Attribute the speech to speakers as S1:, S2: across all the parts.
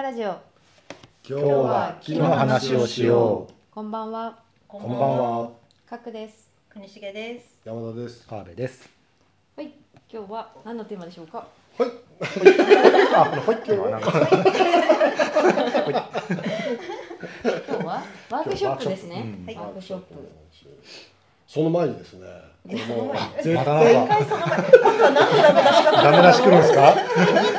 S1: ティンバラジオ
S2: 今日は木の話をしよう。
S1: こんばんは
S3: こ
S2: こんばんは。
S1: かくです
S3: 国重です。
S2: 山田です。
S4: 川辺です。
S1: はい今日は何のテーマでしょうか？
S2: はい。あ、はい、今日はなんか。
S1: 今日はワークショップですね
S4: うん
S1: ワークショップ
S2: その前にですね。もう絶
S4: ま
S2: 対
S4: だなんか
S3: 今度は何のダメ出しか。
S4: ダメ出し来るんですか？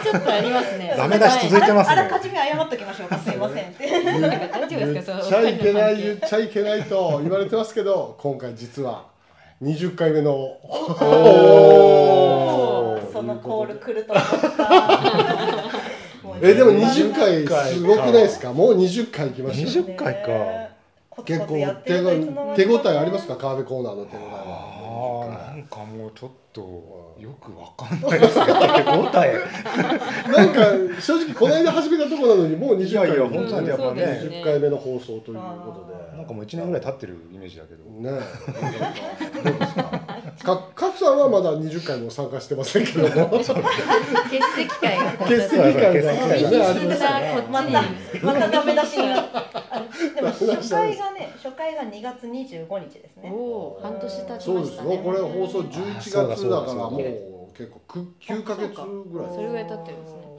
S1: ちょっとありますね
S4: ダメ出し続いてますね
S3: あらかじめ謝っときましょうか。すいません
S1: 大丈夫
S2: 言っ
S1: ですか
S2: ちゃいけない言っ
S1: そ
S2: ちゃいけないと言われてますけど、今回実は20回目の。
S4: おー
S3: そのコール来ると思った。もう
S2: えでも
S3: 20
S2: 20回すごくないですか。もう20回行きましたよ。
S4: 20回か
S2: 結構手応えありますか？川辺コーナーの手応え
S4: あ
S2: は
S4: あ、なんかもうちょっとよくわかんないですね。答え。
S2: なんか正直この間始めたところなのにもう20
S4: いやいや
S2: 回
S4: 本当にやっぱね、
S2: 20回目の放送ということで
S4: なんかもう一年ぐらい経ってるイメージだけど。
S2: ねえどうですかかカフさんはまだ20回も参加してませんけども。
S1: 欠席会。が
S2: 欠席会が。
S1: 右
S2: ねありました
S3: また
S1: に。
S3: またダメ出しが。あでも初回がね 初回が2月25日ですね。
S1: おお半年経ち
S2: そうですよ。
S1: ましたね
S2: これ放送11月だからもう結構く9ヶ月ぐらい。
S1: それぐらい経ってるんですね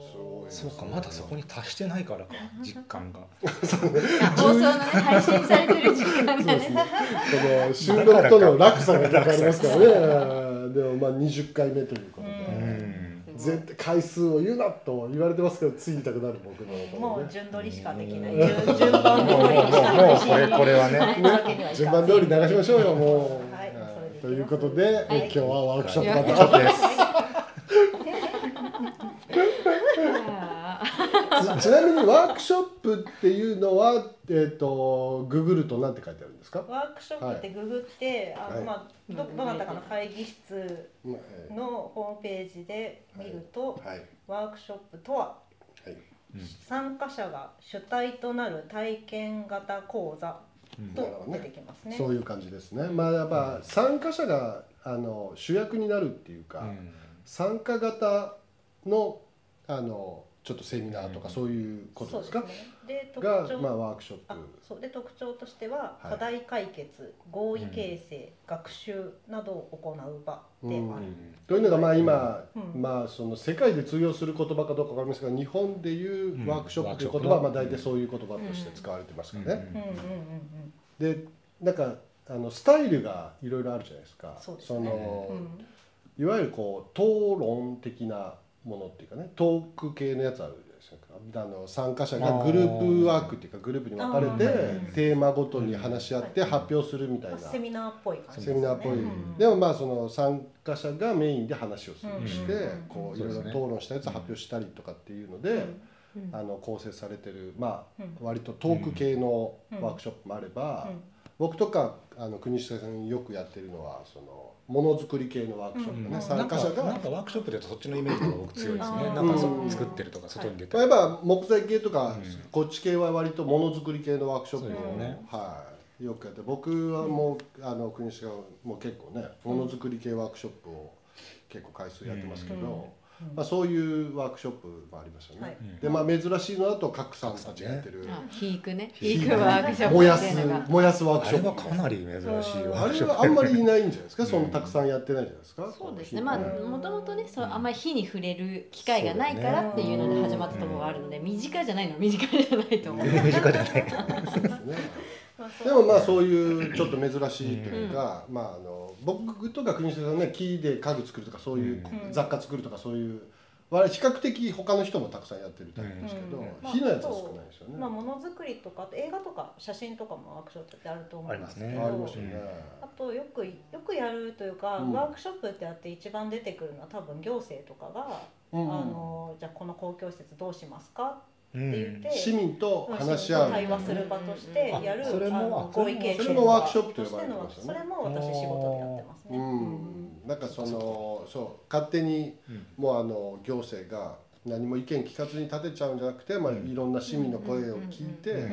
S2: すごいです。
S4: そうかまだそこに達してないからか 実感が。
S1: 放送のね配信されてる時間がね。
S2: この収録との落差が結構ありますからね。でもまあ20回目ということ
S4: う
S2: で
S4: ん。
S2: 絶対回数を言うなと言われてますけどついたくなる僕の
S3: もう
S2: ね
S3: 順取りしかできない。
S4: うん。
S3: 順順番通
S4: もうもう
S3: りにしか
S4: もうこれこれはね。
S3: わけにはいかん
S2: 順番通り流しましょうよもう、
S3: はい。
S2: ということで、
S1: い。
S2: 今日はワークショップ
S1: ワーク
S2: また。
S4: です。
S1: あ
S2: ちなみにワークショップっていうのはえっ、とググると何て書いてあるんですか、
S3: ワークショップってググって、あ
S2: はい。
S3: のまあどどなたかの会議室のホームページで見ると、
S2: ーはい。
S3: ワークショップとは
S2: はい。
S3: 参加者が主体となる体験型講座と出てきますね。
S2: そういう感じですね。まあやっぱ参加者があの主役になるっていうか、
S4: うん。
S2: 参加型のあのちょっとセミナーとかそういうことですか、
S3: そうですね。で特徴、
S2: がまあワークショップ。
S3: あそう。で特徴としては、
S2: はい
S3: 課題解決、合意形成、学習などを行う場である。
S2: というのがまあ今、
S3: うん。
S2: まあその世界で通用する言葉かどうかわかりますが日本でいうワークショップという言葉は
S4: うん
S2: まあ大体そういう言葉として使われてますからね。
S3: うん。うんうんうん。
S2: でなんかあのスタイルがいろいろあるじゃないですか。
S3: そうですね。
S2: の、
S3: うん。
S2: いわゆるこう討論的なものっていうかねトーク系のやつあるじゃないですか。あの参加者がグループワークっていうかグループに分かれてテーマごとに話し合って
S3: うん。
S2: 発表するみたいな。
S3: セミナーっぽい感じですね。
S2: セミナーっぽい、
S3: うん。
S2: でもまあその参加者がメインで話をする、
S3: うん
S2: して
S3: うん。
S2: こういろいろ討論したやつを発表したりとかっていうので、
S3: うん。
S2: あの構成されてるまあ
S3: うん。
S2: 割とトーク系のワークショップもあれば、
S3: うん。
S2: 僕とかあの国下さんよくやってるのはそのものづくり系のワークショップね、
S3: うん。
S2: 参加者が
S4: なんかワークショップでそっちのイメージが僕強いですね。
S3: うん。
S4: なんか作ってるとか外に出て。
S2: 例えば木材系とか、
S4: うん
S2: こっち系は割とものづくり系のワークショップを、
S3: ね。
S2: はい、よくやって僕はもう、あの国下はもう結構ねものづくり系ワークショップを結構回数やってますけど、
S3: うん
S2: まあ、そういうワークショップもありますよね。
S3: はい。
S2: でまあ珍しいのだと角さんたちがやってる、
S1: あ引くね。
S2: ひ
S1: 引くワークショップ
S2: 燃やす燃やすワーク
S4: あ
S2: ショップ。
S4: れはかなり珍しいワ
S2: あれ
S4: ークショップ。
S2: はあんまりいないんじゃないですか？そん。なたくさんやってないじゃないですか？
S1: そうですね。まあ
S2: うん
S1: もともとねそうあんまり火に触れる機会がないからっていうので始まったところがあるので身近じゃないの。は身近じゃないと思う。
S4: 身近じゃない。
S2: でもまあそういうちょっと珍しいというか、まああの僕とか国下さんね木で家具作るとかそういう
S3: うん。
S2: 雑貨作るとかそういう割比較的他の人もたくさんやってるタイプですけど、
S4: うん。
S3: まあ
S2: 火のやつは少ないですよね。
S3: まあものづくりとかあと映画とか写真とかもワークショップってあると思いますけど
S4: あり
S2: あね。
S3: あとよくよくやるというか、
S2: うん。
S3: ワークショップってやって一番出てくるのは多分行政とかが、
S2: うん。
S3: あのじゃあこの公共施設どうしますか？
S4: う
S3: って言っ
S4: ん。
S3: て、
S2: 市民と話し合う。
S3: 対話する場としてやる、
S4: うんそれも
S3: あの
S4: あ
S3: 合意形成
S2: それもワークショップと呼ばれ
S3: て
S2: ますよね
S3: それも私仕事でやってますね。
S2: うん、なんかそのそう勝手に
S4: うん。
S2: もうあの行政が何も意見聞かずに建てちゃうんじゃなくて、まあ、
S4: うん。
S2: いろんな市民の声を聞いて、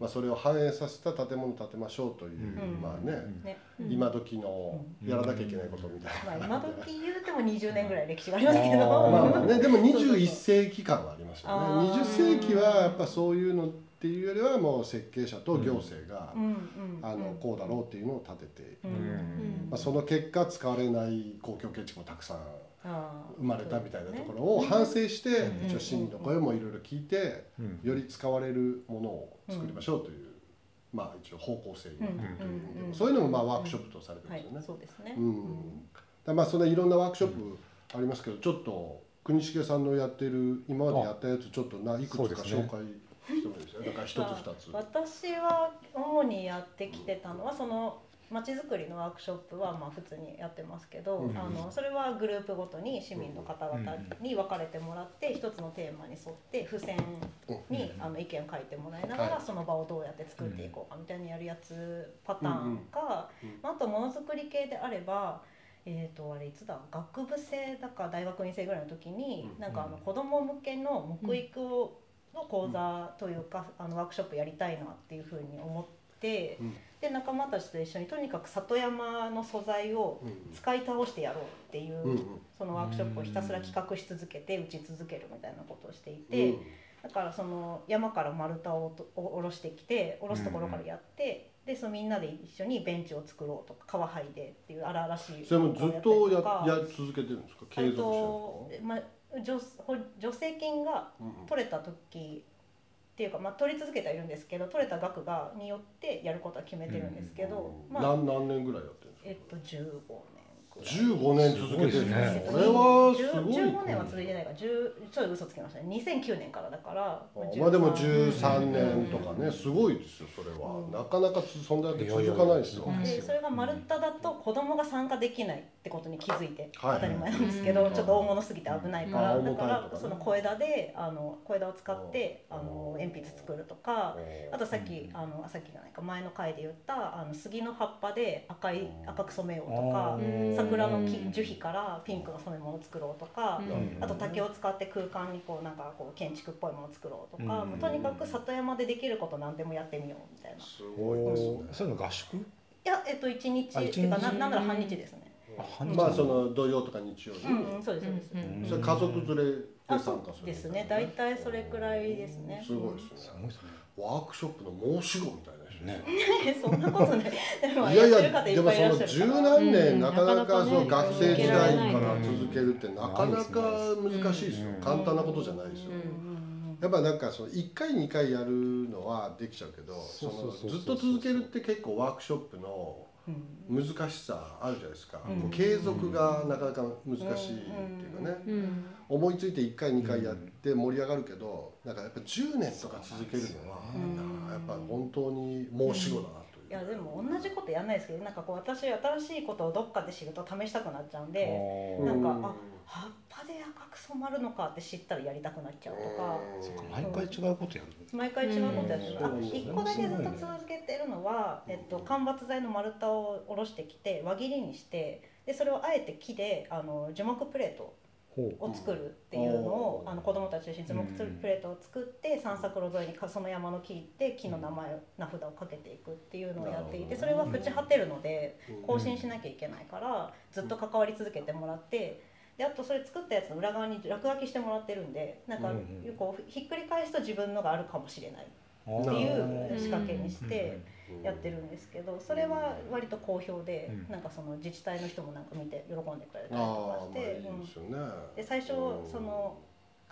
S2: まあ、それを反映させた建物を建てましょうという、
S3: うん。
S2: まあね、今時の
S4: うん。
S2: やらなきゃいけないことみたい
S3: まあ、
S2: な、
S3: 今時言うても20年ぐらい歴史がありますけど、
S2: まあまあね、でも21世紀感はありますますよ
S3: あ
S2: ね
S3: ー
S2: 20世紀はやっぱそういうのっていうよりはもう設計者と行政が、
S3: うん。うん。
S2: あのこうだろうっていうのを立てて、
S3: う
S4: うん。ん。
S2: まあ、その結果使われない公共建築もたくさん生まれたみたいなところを反省して、
S1: うん。
S2: 一応市民の声もいろいろ聞いて、
S4: うん。
S2: より使われるものを作りましょうという、まあ一応方向性に、
S3: うん。
S4: うん。
S3: うん。
S2: そういうのもまあワークショップとされて
S3: はい
S2: ますよね。
S3: そうですね。
S2: うん。だまあそんないろんなワークショップありますけどちょっと国重さんのやってる今までやったやつちょっとないくつか紹介してもいいですよだから一つ二つ。
S3: 私は主にやってきてたのはそのまちづくりのワークショップはまあ普通にやってますけど、
S2: うん。
S3: あのそれはグループごとに市民の方々に分かれてもらって一つのテーマに沿って付箋にあの意見を書いてもらいなが
S2: はい。
S3: らその場をどうやって作っていこうかみたいにやるやつパターンか、
S2: うん。うん。
S3: まあ、あとものづくり系であれば。えー、とあれいつだ？学部生だか大学院生ぐらいの時に、
S2: うん。
S3: なんかあの子供向けの木育をの講座というか、あのワークショップやりたいなっていうふうに思って、
S2: うん。
S3: で仲間たちと一緒にとにかく里山の素材を
S2: うん。
S3: 使い倒してやろうっていう、
S2: うん。うん。
S3: そのワークショップをひたすら企画し続けて打ち続けるみたいなことをしていて、だからその山から丸太をとお下ろしてきて下ろすところからやって、でそのみんなで一緒にベンチを作ろうとか川剥いでっていう荒々しい
S2: それもずっとや
S3: か。
S2: やり続けてるんですか？継続
S3: と
S2: してるん
S3: まあ助成金が
S2: ですか、
S3: 取れた時っていうか、まあ、取り続けてはいるんですけど取れた額がによってやることは決めてるんですけど、
S2: うん
S3: まあ
S2: 何何年ぐらいやってるんですか？
S3: えっと15年。くらい。
S2: 15年続けてるんです
S4: す
S2: これはす
S3: 10
S2: ごい。
S3: 15年は続いてない。から10ちょっと嘘つきましたね。2009年からだから。
S2: あまあでも
S3: 13
S2: 13年とかね。すごいですよそれは、
S3: うん。
S2: なかなかつそんなやって続かないですよ。
S3: でそれが丸太だと子供が参加できないってことに気づいて
S2: はい。
S3: 当たり前なんですけど、
S1: うん。
S3: ちょっと大物すぎて危ないから、
S2: うん。
S3: だからその小枝であの小枝を使ってあの鉛筆作るとかあとさっきあのあさっきじゃないか前の回で言ったあの杉の葉っぱで赤い赤く染めようとか
S1: うん
S3: 桜の木樹皮からピンクの染め物を作ろうとか。
S1: うん。
S3: あと竹を使って空間にこうなんかこう建築っぽいものを作ろうとか、
S4: うん。
S3: もうとにかく里山でできること何でもやってみようみたいな。い
S2: すごいですね
S4: そういうの合宿？
S3: やえっと一日
S4: あ
S3: っていうかななんなら半日ですね。
S2: まあその土曜とか日曜に、
S3: うんうんそうですそうです。
S1: うん。
S2: それ家族連れで
S3: あ
S2: 参加する
S3: そうですね。大体それくらいですね。
S2: すごいですね。
S4: すごいですね。
S2: ワークショップの申し子みたいな。人
S4: ね。
S3: えそんなことない。でも
S2: いやい
S3: や
S2: でもその十。何年
S1: うん
S2: なかなかその学生時代から
S4: うん。
S2: 続けるってなかなか難しいですよ。
S4: うん。
S2: 簡単なことじゃないですよ。
S1: うん
S2: やっぱなんかその1回2回やるのはできちゃうけどそのずっと続けるって結構ワークショップの
S3: うん
S2: 難しさあるじゃないですか、
S3: うん。
S2: 継続がなかなか難しいっていうかね、
S1: うん。
S2: 思いついて1回2回やって盛り上がるけど、なんかやっぱ10年とか続けるのは、
S3: うん。
S2: やっぱ本当に申し子だなという、
S3: いやでも同じことやんないですけどなんかこう私新しいことをどっかで知ると試したくなっちゃうんでなんかあ葉っぱで赤く染まるのかって知ったらやりたくなっちゃうとか。
S4: そっか毎回違うことやる
S3: 毎回違うことやってる、あ
S2: うん
S3: 一個だけずっと続けてるのは、えっと、間伐材の丸太を下ろしてきて輪切りにしてでそれをあえて木であの樹木プレートを作るっていうのを、
S2: う。ん
S3: あの子供たち中心に樹木プレートを作って散策路沿いにその山の木で木の名前名札をかけていくっていうのをやっていてそれは朽ち果てるので更新しなきゃいけないからずっと関わり続けてもらって。であとそれ作ったやつの裏側に落書きしてもらってるんでなんかこうひっくり返すと自分のがあるかもしれない
S4: って
S3: いう仕掛けにして
S2: うん。
S3: やってるんですけどそれは割と好評で
S4: うん。
S3: なんかその自治体の人もなんか見て喜んでくれたりとかして。
S2: で
S3: 最初その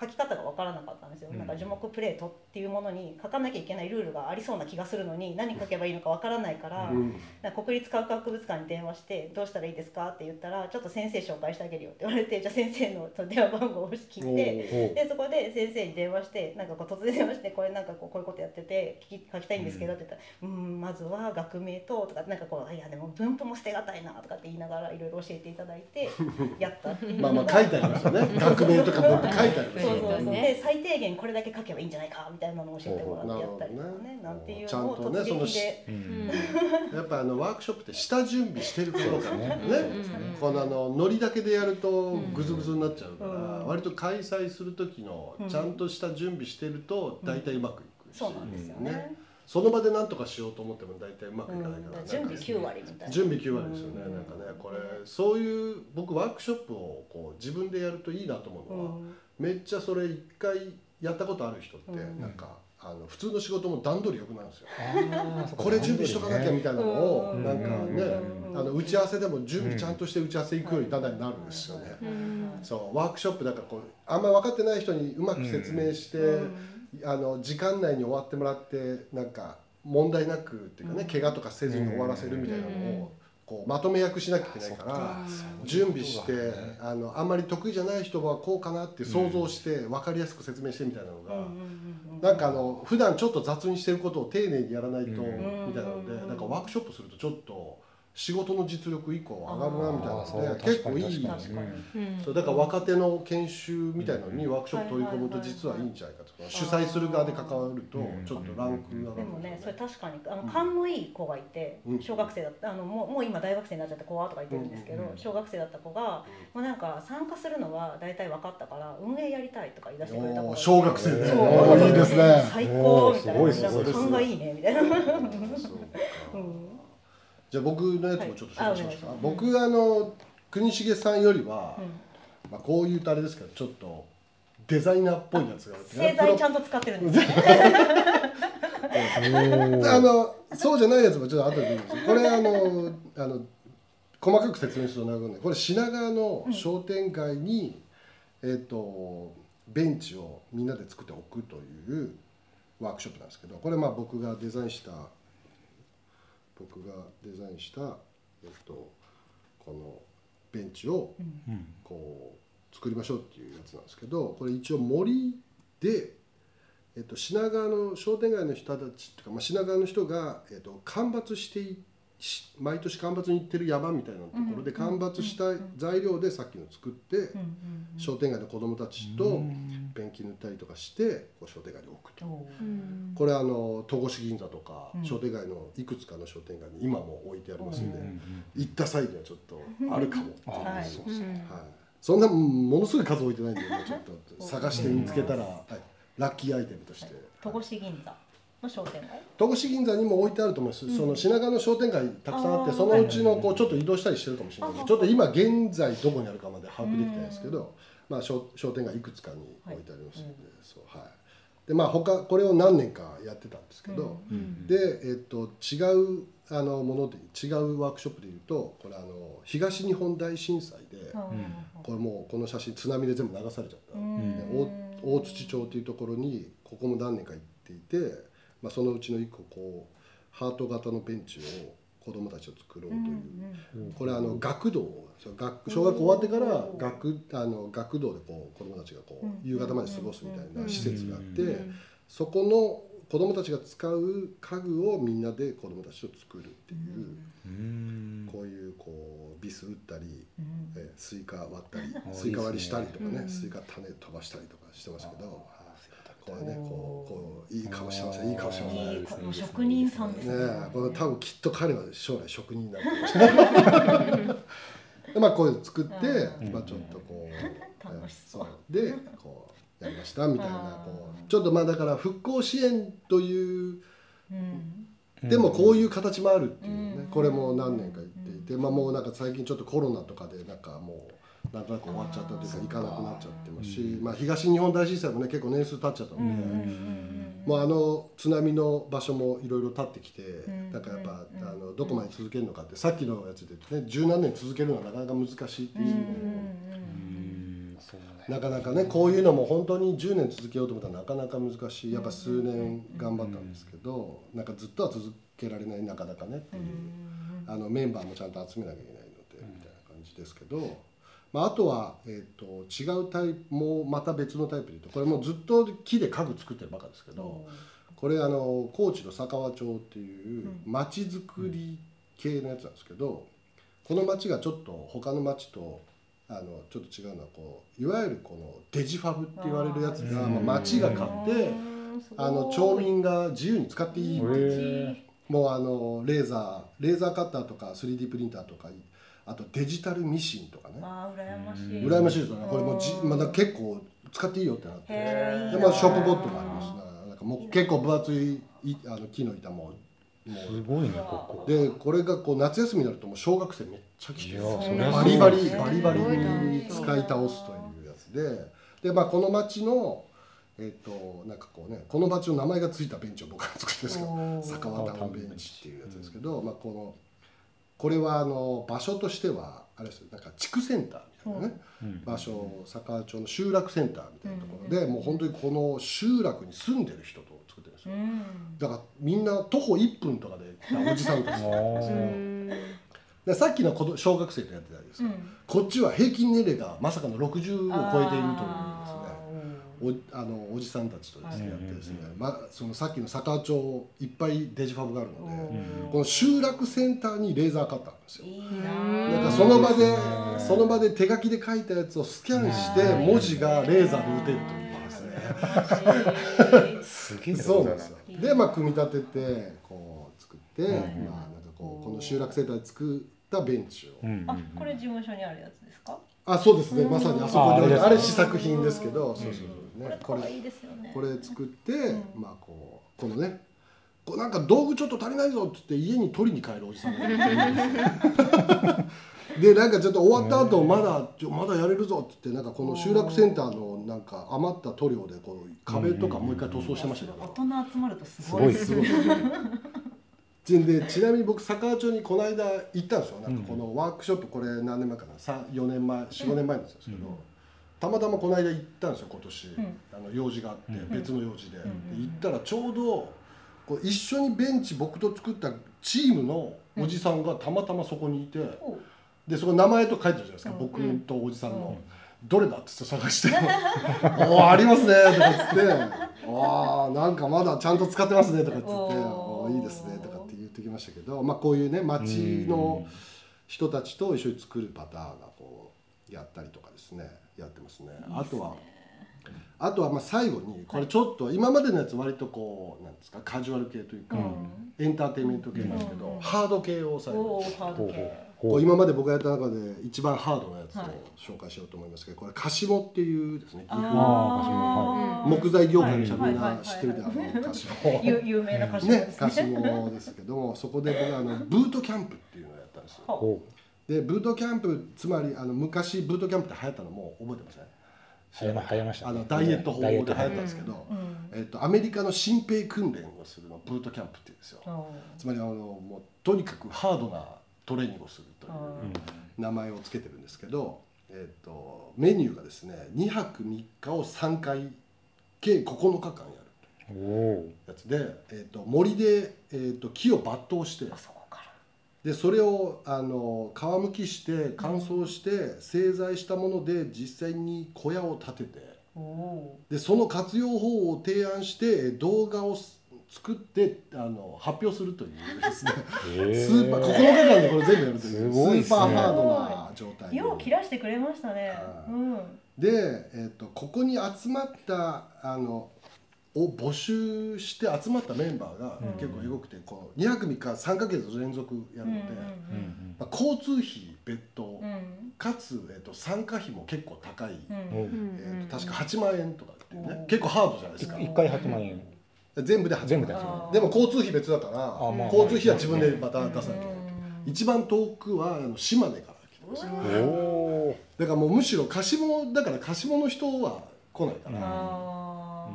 S3: 書き方が分からなかったんですよ、
S4: うん。
S3: なんか樹木プレートっていうものに書かなきゃいけないルールがありそうな気がするのに何書けばいいのか分からないから、
S2: うん。
S3: か国立科学博物館に電話して「どうしたらいいですか?」って言ったら「ちょっと先生紹介してあげるよ」って言われて じゃあ先生の電話番号を聞いて。でそこで先生に電話してなんかこう突然電話してこれなんかこうこういうことやってて聞き書きたいんですけどって言ったら「うん。まずは学名と」とかなんかこう「いやでも分布も捨てがたいな」とかって言いながらいろいろ教えていただいて やったっていう
S2: まあまあ書いてありますよね。学名とか文書いてありますよ
S3: そうそうそう、
S1: ね
S3: で最低限これだけ書けばいいんじゃないかみたいなのを教えてもらってやったりとかねなんていうのを
S2: ちゃんとね
S3: 突撃で、
S4: うん。
S2: やっぱあのワークショップって下準備してることからね。
S1: ね。
S2: このあのノリだけでやるとグズグズになっちゃうから、
S3: うん。
S2: 割と開催する時の
S3: うん
S2: ちゃんとした準備してると大体うまくいくし、
S3: そうなんですよね。
S2: その場で何とかしようと思っても大体うまく
S3: うん
S2: いかないから、
S3: 準備9割みたいな。
S2: 準備9割ですよね、
S3: うん。
S2: なんかねこれそういう僕ワークショップをこう自分でやるといいなと思うのは、
S3: うん
S2: めっちゃそれ一回やったことある人って
S3: うん。
S2: なんかあの普通の仕事も段取り良くなるんですよ。これ準備しとかなきゃみたいなのを
S3: うん。
S2: なんかね
S3: うん。
S2: あの打ち合わせでも準備ちゃんとして打ち合わせ行くようにだんだんなるんですよね。
S1: うん。
S2: そうワークショップだからこうあんまり分かってない人にうまく説明して、あの時間内に終わってもらってなんか問題なくっていうかね、
S3: うん。
S2: 怪我とかせずに終わらせるみたいなのをこうまとめ役しなきゃいけないから。
S1: うん
S2: 準備してあのあんまり得意じゃない人はこうかなって想像して分かりやすく説明してみたいなのが、なんかあの普段ちょっと雑にしてることを丁寧にやらないとみ
S4: うん。
S2: たいなので
S3: うん。
S2: なんかワークショップするとちょっと仕事の実力以降上がるなみたいなので結構いい
S1: うん。
S2: そうだから若手の研修みたいなのにワークショップ取り込むと実はいいんじゃないかとか主催する側で関わると
S4: うん。
S2: ちょっとランクが上がる
S3: でもねそれ確かにあの
S2: うん
S3: 勘のいい子がいて
S2: うん。
S3: 小学生だったあのもうもう今大学生になっちゃった子はとか言ってるんですけど小学生だった子がもうなんか参加するのは大体分かったから運営やりたいとか言い出してくれた子
S2: 小学生で
S3: そう。
S2: いいですね。
S3: 最高みたいな。勘がいいねみたいな。
S2: う
S3: ん
S2: じゃあ僕のやつもちょっと紹介します。か、
S3: はいあ
S2: 僕あの国重さんよりは、
S3: うん
S2: まあ、こういうとあれですけどちょっとデザイナーっぽいやつが
S3: 製材ちゃんと使ってるんです。ね
S2: あのそうじゃないやつもちょっと後で言うんですこれあのあの細かく説明すると長くないこれ品川の商店街に、えっ、とベンチをみんなで作っておくというワークショップなんですけどこれまあ僕がデザインした僕がデザインした、えっとこのベンチを
S4: うん。
S2: こう作りましょうっていうやつなんですけどこれ一応森で、えっと、品川の商店街の人たちっていうか、まあ、品川の人が、えっと、間伐していし毎年間伐に行ってる山みたいなところで
S3: うん
S2: 間伐した材料でさっきの作って商店街の子供たちとペンキ塗ったりとかしてこう商店街に置くと。これあの戸越銀座とか
S3: うん。
S2: 商店街のいくつかの商店街に今も置いてありますんで、行った際にはちょっとあるかもっていう。
S4: あ
S3: はい。
S4: そうですね。
S2: はい、そんなものすごい数置いてないんで、もうちょっと探して見つけたら、はい、ラッキーアイテムとして。
S3: 戸越銀座の商店街？
S2: 戸越銀座にも置いてあると思います、
S3: うん。
S2: その品川の商店街たくさんあってそのうちのこうちょっと移動したりしてるかもしれないけど
S3: あ
S2: ちょっと今現在どこにあるかまで把握できてないですけど、まあ、商商店街いくつかに置いてありますので、
S3: はい。
S2: そうはい。でまあ他これを何年かやってたんですけど、
S3: うん。
S1: うん。
S2: で、えっと、違うあのもので違うワークショップでいうとこれあの東日本大震災で、これもうこの写真津波で全部流されちゃった、
S3: うん。
S2: で大大土町というところにここも何年か行っていて、まあ、そのうちの一個こうハート型のベンチを子供たちを作ろうという、これあの学童学小学校終わってから学あの学童でこう子供たちがこ
S3: う
S2: 夕方まで過ごすみたいな施設があって、
S4: うん
S2: そこの子供たちが使う家具をみんなで子供たちと作るっていう、
S4: うん。
S2: こういうこうビス打ったり、
S3: うん。
S2: えースイカ割ったり
S4: あ
S2: スイカ割りしたりとかね
S1: うん。
S2: スイカ種飛ばしたりとかしてますけど、
S4: あ
S2: これねこうこういい顔してますねいい顔してますね。
S3: いいかもう職人さんです
S2: ね。
S3: ね
S2: えこれ多分きっと彼は将来職人になるかもしれなまあこういうの作って、
S3: うん。
S2: まあ、ちょっとこう
S3: 楽しそう。
S2: えでこうやりましたみたいなこうちょっとまあだから復興支援という
S3: うん。
S2: でもこういうう形もあるっていうね、
S3: うん。
S2: これも何年か言っていて、まあ、もうなんか最近ちょっとコロナとかでなんかもうなんとなく終わっちゃったというか行かなくなっちゃってますし、
S4: うん
S2: まあ、東日本大震災もね結構年数経っちゃったので、
S3: うんうんうん
S2: もうあの津波の場所もいろいろ経ってきて、
S3: ん
S2: なんかやっぱ、
S3: うん
S2: あのどこまで続けるのかってさっきのやつで言ってね十何年続けるのはなかなか難しいっていう。なかなかねこういうのも本当に10年続けようと思ったらなかなか難しい。やっぱ数年頑張ったんですけど、なんかずっとは続けられないなかなかねっていう。あのメンバーもちゃんと集めなきゃいけないので、みたいな感じですけど、まあ、あとは、えー、と違うタイプもうまた別のタイプで言うとこれもずっと木で家具作ってるばっかですけど、これあの高知の佐川町っていう町づくり系のやつなんですけど、この町がちょっと他の町とあのちょっと違うのはこういわゆるこのデジファブって言われるやつが、
S4: うん。
S2: まあ、町が買って、あの町民が自由に使っていいってもうあのレーザーレーザーカッターとか 3D プリンターとかあとデジタルミシンとかね。
S3: 羨ましい。
S4: うん。
S2: 羨ましいですよね。これもうじまだ結構使っていいよってなって。でまあショップボットもありますね。なんかもう結構分厚いいあの木の板もも
S4: すごいねここ。
S2: うでこれがこう夏休みになるともう小学生めっちゃ来てバリバリバリバリに使い倒すというやつで。でまあこの町のえっ、となんかこうねこのバッジの名前がついたベンチを僕が作ってるんですよ
S1: おー。
S2: 坂和タウンベンチっていうやつですけど、まあ、このこれはあの場所としてはあれですよなんか地区センターみたいなね、
S4: うん。
S2: 場所坂和町の集落センターみたいなところで、もう本当にこの集落に住んでる人と作ってるんですよ、
S3: うん。
S2: だからみんな徒歩1分とかでおじさんたち。でさっきの子ど小学生とやってたじゃないですか、こっちは平均年齢がまさかの60を超えているというおあのおじさんたちとですね、
S4: はい
S2: やってですね、まあ、そのさっきの坂町いっぱいデジファブがあるので、
S3: うん。
S2: この集落センターにレーザーカッターなんですよ。
S3: な
S2: なんかその場で
S4: うん
S2: その場で手書きで書いたやつをスキャンして
S3: はい。
S2: 文字がレーザーで打てるというですね。
S4: すげえ
S2: そうなんですよ。
S3: いい。
S2: でまあ組み立ててこう作って、
S4: ん
S2: まあなんかこうこの集落センターで作ったベンチを、
S4: うんうん
S3: あこれ事務所にあるやつですか？
S2: あそうですね。まさにあそこに
S4: ああれですね。
S2: あれ試作品ですけど、
S3: うん
S2: そうそうそう
S3: これ
S2: ねこれ
S3: 可愛いですよね。
S2: これ作って、
S3: ん。
S2: まあこうこのねこうなんか道具ちょっと足りないぞって言って家に取りに帰るおじさんがいる。でなんかちょっと終わった後まだちょまだやれるぞって言ってなんかこの集落センターのなんか余った塗料でこう壁とかもう一回塗装してましたけど、
S3: 大人集まるとすごい。
S4: す
S2: すごい。ちでちなみに僕坂川町にこの間行ったんですよ。なんかこのワークショップこれ何年前かな？4年前45年前なんですけど、
S4: うん
S2: たまたまこの間行ったんですよ今年、
S3: ん。
S2: あの用事があって、
S4: うん。
S2: 別の用事で,、
S3: ん。
S2: で行ったらちょうどこう一緒にベンチ僕と作ったチームのおじさんがたまたまそこにいて、
S3: お
S2: でそこ名前と書いてるじゃないですか、
S3: うん。
S2: 僕とおじさんの、
S3: うん。
S2: どれだって探して「おおありますね」とかっつって「わあなんかまだちゃんと使ってますね」とかっつって「おいいですね」とかって言ってきましたけど、まあ、こういうね町の人たちと一緒に作るパターンがこうやったりとかですねやってますね。あとはあとはまあ最後にこれちょっと今までのやつ割とこうなんですかカジュアル系というか、
S3: うん。
S2: エンターテインメント系なんですけど、
S3: うん。
S2: ハード系を最後にこう今まで僕がやった中で一番ハードなやつを
S3: はい
S2: 紹介しようと思いますけどこれカシモっていうですね岐阜
S3: あー
S2: 木材業界の人みんな知ってるであろうカシモ
S3: 有有名な
S2: カシモですけどもそこで僕あのブートキャンプっていうのをやったんですよでブートキャンプつまりあの昔ブートキャンプって流行ったのも覚えてますね。
S4: う流行ましたね。
S2: あのダイエット法で流行ったんですけど、
S3: うん
S2: えっとアメリカの新兵訓練をするのをブートキャンプって言うんですよ。
S3: お
S2: つまりあのもうとにかくハードなトレーニングをするという
S3: ー
S2: 名前をつけてるんですけど、えー、とメニューがですね2泊3日を3回計9日間やる。やつで、えー、と森で、えー、と木を抜刀して
S3: あそ
S2: でそれをあの皮むきして乾燥して製材したもので実際に小屋を建ててでその活用法を提案してえー動画をす作ってあの発表するというですね。
S4: ー。
S2: スーパー9日間でこれ全部やるという
S4: すごいっすね。
S2: スーパーハードな状態に
S3: よう切らしてくれましたね。
S2: はい。
S3: うん。
S2: で、えー、とここに集まったあのを募集して集まったメンバーが
S3: うん。
S2: 結構エゴくてこう2泊3日3ヶ月連続やるので、交通費別途、かつ、えー、と参加費も結構高い、えー、と確か8万円とかっていうね。
S3: うん。
S2: 結構ハードじゃないですか。
S4: 一回8万円。
S2: 全部で8万円。
S4: 全部で8
S3: あ
S4: 万
S3: ー。
S2: でも交通費別だから交通費は自分でまた出さなきゃいけない
S3: うん。
S2: 一番遠くはあの島根から来てました
S4: 円おお
S2: だからもうむしろ貸し物だから貸し物の人は来ないから、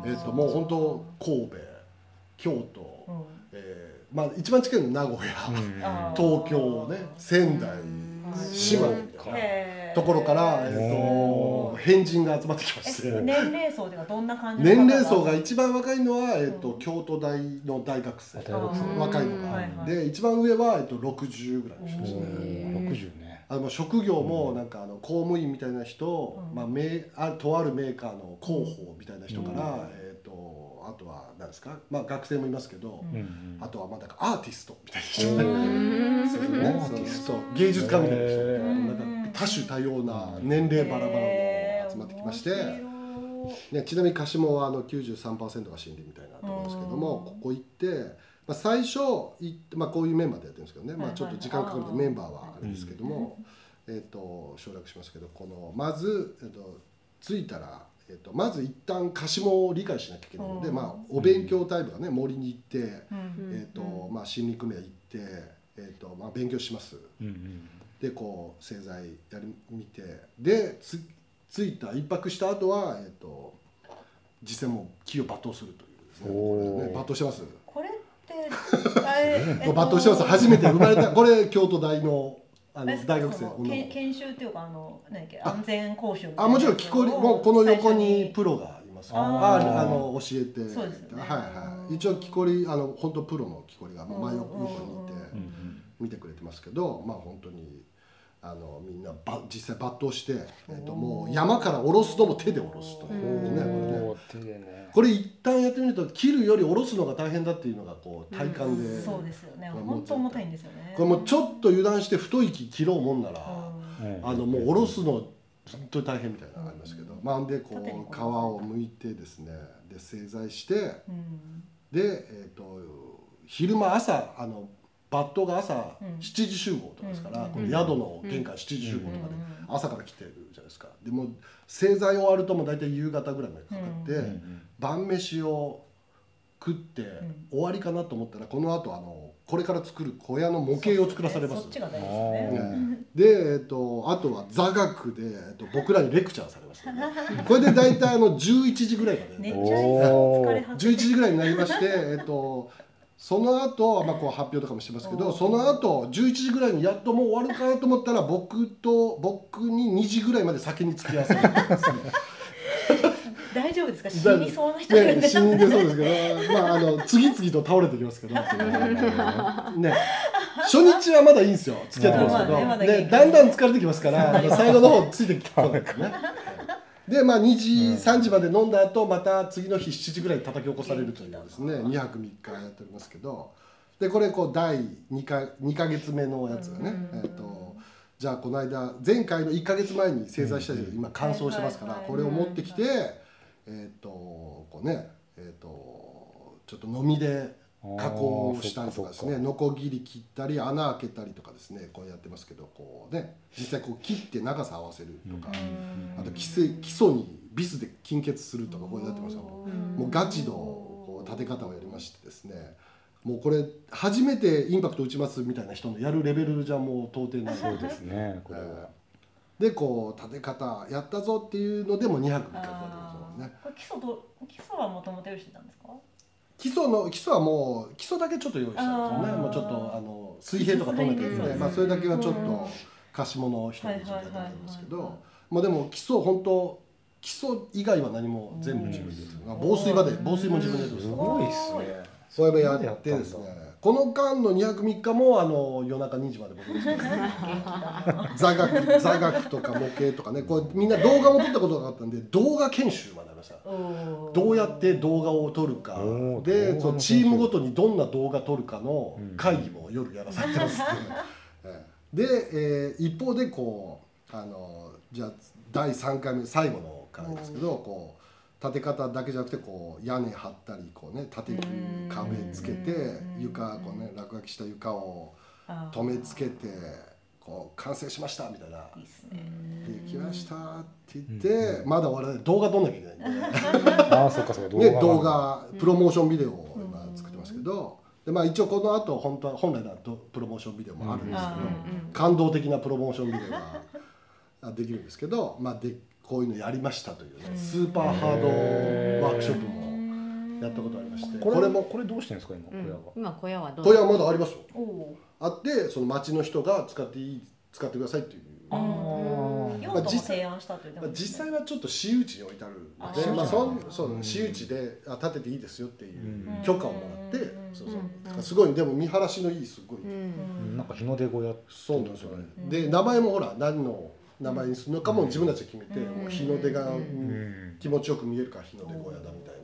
S2: えー、ともう本当神戸京都、
S3: うん。
S2: えーまあ、一番近いの名古屋、東京ね仙台島根みたいな
S3: へー。
S2: ところから、えー、
S4: お
S2: と変人が集まってきまして。
S3: え年齢層ではどんな感じ
S2: 年齢層が一番若いのは、えーと
S3: うん。
S2: 京都大の大学生。
S4: 大学生。
S2: 若いのが、
S3: はいはい
S2: で一番上は、えー、と60ぐらいの人ですね。
S3: うん
S4: 六十ね
S2: あの職業もなんかあの公務員みたいな人、
S3: うん。
S2: まあ、メあとあるメーカーの広報みたいな人から、
S3: うん。
S2: えー、とあとは何ですか、まあ、学生もいますけど、
S3: うん。
S4: うん
S2: あとはまあなんかアーティストみたいな人。
S4: う
S2: ね芸術家みたいな人、なんか多種多様な年齢バラバラの集まってきまして、ね、ちなみに貸しもはあの93%が心理みたいなところですけども、
S3: うん。
S2: ここ行って、まあ、最初行って、まあ、こういうメンバーでやってるんですけどね、まあ、ちょっと時間かかるんで
S3: はいはい
S2: メンバーはあれですけども、えー、と省略しますけどこのまず、えー、と着いたら、えー、とまず一旦貸しもを理解しなきゃいけないので、
S3: うん。
S2: まあ、お勉強タイプがね森に行って、
S3: うん。
S2: えーとまあ、森林組合行って、えーとまあ、勉強します。でこう製材やり見てでつ着いた一泊した後はえっ、と実際もう木を抜刀するというですね。ね抜刀してます。
S3: これってあれ、えっと
S2: 抜刀してます初めて生まれたこれ京都大のあの
S3: あれですか
S2: 大学生
S3: 研修っていうかあの何だっけ安全講習みたいな。
S2: あもちろん木こりもうこの横にプロがいますあ
S3: あ
S2: の教えて
S3: そうですよね。
S2: はいはい。一応木こりあの本当プロの木こりが真横横にいて
S4: うん。
S2: 見てくれてますけどまあ本当にあのみんなば実際抜刀して、えっと、もう山から下ろすのも手で下ろすというねこれね。
S4: ね。
S2: これ一旦やってみると切るより下ろすのが大変だっていうのがこう体感で、
S3: そうですよね。
S2: これ
S3: 本当重たいんですよね。
S2: これもうちょっと油断して太い木切ろうもんなら、
S3: うん
S2: あのもう下ろすの本当に大変みたいなのがありますけど、まあでこ
S3: う
S2: う。皮を剥いてですね。で製材して
S3: うん。
S2: でえっ、と昼間朝あの抜刀が朝
S3: うん。
S2: 7時集合とかですから、
S3: うん。
S2: この宿の玄関7時集合とかで
S3: うん
S2: 朝から来てるじゃないですか。でもう製材終わるともう大体夕方ぐらいまでかかって、晩飯を食って終わりかなと思ったらこの後あのこれから作る小屋の模型を作らされます。
S3: で
S2: えっとあとは座学で、えっと僕らにレクチャーされます、ね、これで大体あの11時ぐらいまで、ね、
S3: ゃいそう疲れ果て
S2: 11時ぐらいになりまして、えっとその後、まあこう発表とかもしてますけどその後11時ぐらいにやっともう終わるかなと思ったら僕と僕に2時ぐらいまで酒に付き合わせる。
S3: 大丈夫ですか？死にそうな人がいるん
S2: ね、
S3: で
S2: 死んでそうですけど、まあ、あの次々と倒れてきますけど、ね、初日はまだいいんですよ。付き合ってますけど、
S3: まあねまだ
S2: んだん疲れてきますから最後の方ついてきこないですね。でまあ2時、3時まで飲んだ後また次の日7時ぐらいに叩き起こされるというですね2泊3日やっておりますけどでこれこう第2か ,2 ヶ月目のやつがね、えっとじゃあこの間前回の1ヶ月前に製材したけど今乾燥してますからこれを持ってきてえっとこうねえっとちょっと飲みで加工をしたりとかですねノコギリ切ったり穴開けたりとかですねこうやってますけどこうね実際こう切って長さ合わせるとか、あと基礎基礎にビスで金欠するとかこうやってますよもうガチのこう立て方をやりましてですねもうこれ初めてインパクト打ちますみたいな人のやるレベルじゃもう到底ない。
S4: そうですねこれは。
S2: でこう立て方やったぞっていうのでも2泊3日かかってますもんね
S3: これ基礎ど基礎はもともと用意してたんですか？
S2: 基礎の基礎はもう基礎だけちょっと用意したんですよね。もうちょっとあの水平とか止めてるんで、まあ、それだけはちょっ
S3: うん
S2: と貸し物を一人でやったんですけどまあでも基礎本当基礎以外は何も全部自分でやってる、まあ防水まで防水も自分です
S4: ごいっすね。
S2: それもやってですねこの間の2泊3日もあの夜中2時まで僕ですけど座学座学とか模型とかねこれみんな動画も撮ったことがあったんで動画研修までありましたどうやって動画を撮るか。でそのチームごとにどんな動画撮るかの会議も夜やらされてます で、えー一方でこうあのじゃあ第3回目最後の回ですけどこう立て方だけじゃなくてこう屋根張ったりこうね立て壁つけて
S3: うん。
S2: 床こうね落書きした床を留めつけてこう完成しましたみたいな。できましたって言って、まだ我々動画撮んなきゃいけないんで、
S4: ああそうかそうか
S2: ね、
S4: が
S2: 動画プロモーションビデオを今作ってますけど、でまあ、一応この後本当は本来ならどプロモーションビデオもあるんですけど、
S3: あ
S2: 感動的なプロモーションビデオがあできるんですけど、まあ、でこういうのやりましたというねスーパーハードワークショップもやったことありまして。
S4: これ
S2: これも
S4: これどうしてるんですか今
S1: うん。
S4: 小屋は？
S1: 今小屋はどう？
S2: これはまだありますよ。あってその町の人が使っていい使ってくださいっていう。
S3: ー。
S4: ー
S3: 用途も提案したという
S2: まあ、実際はちょっと私有地に置いてあるので
S3: あ
S2: まあ、そん
S3: そう
S2: 私有地であ建てていいですよっていう
S4: うん。
S2: 許可をもらって、
S3: うん。
S2: そうそう。
S1: うん。
S2: すごいでも見晴らしのいいすごい、
S1: うん。
S4: なんか日の出小屋
S2: そうなんですよね、
S3: うん
S2: で名前もほら何の名前にするのかも自分たちで決めて、
S3: うん。
S2: もう日の出が、気持ちよく見えるから日の出小屋だみたいな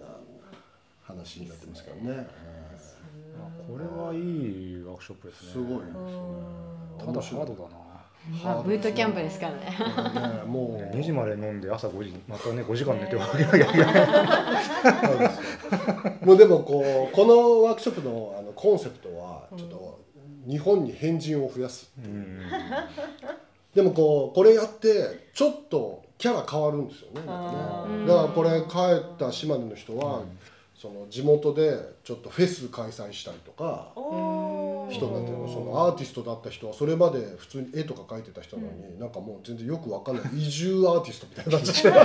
S2: 話になってますからね、
S4: あこれはいいワークショップですね。
S2: すごいですよね。
S4: ただハードだな。
S1: まあブートキャンプですからね。
S2: ねもう。
S4: 2時まで飲んで朝5時またね 5時間寝てわけなきゃいけ
S2: もうでもこうこのワークショップのあのコンセプトはちょっと日本に変人を増やす
S4: う。ん。
S2: でもこうこれやってちょっとキャラ変わるんですよね。だからこれ帰った島根の人は、その地元でちょっとフェス開催したりとか
S3: お
S2: 人になってそのアーティストだった人はそれまで普通に絵とか描いてた人なのに、なんかもう全然よくわかんない。移住アーティストみたいになっちゃって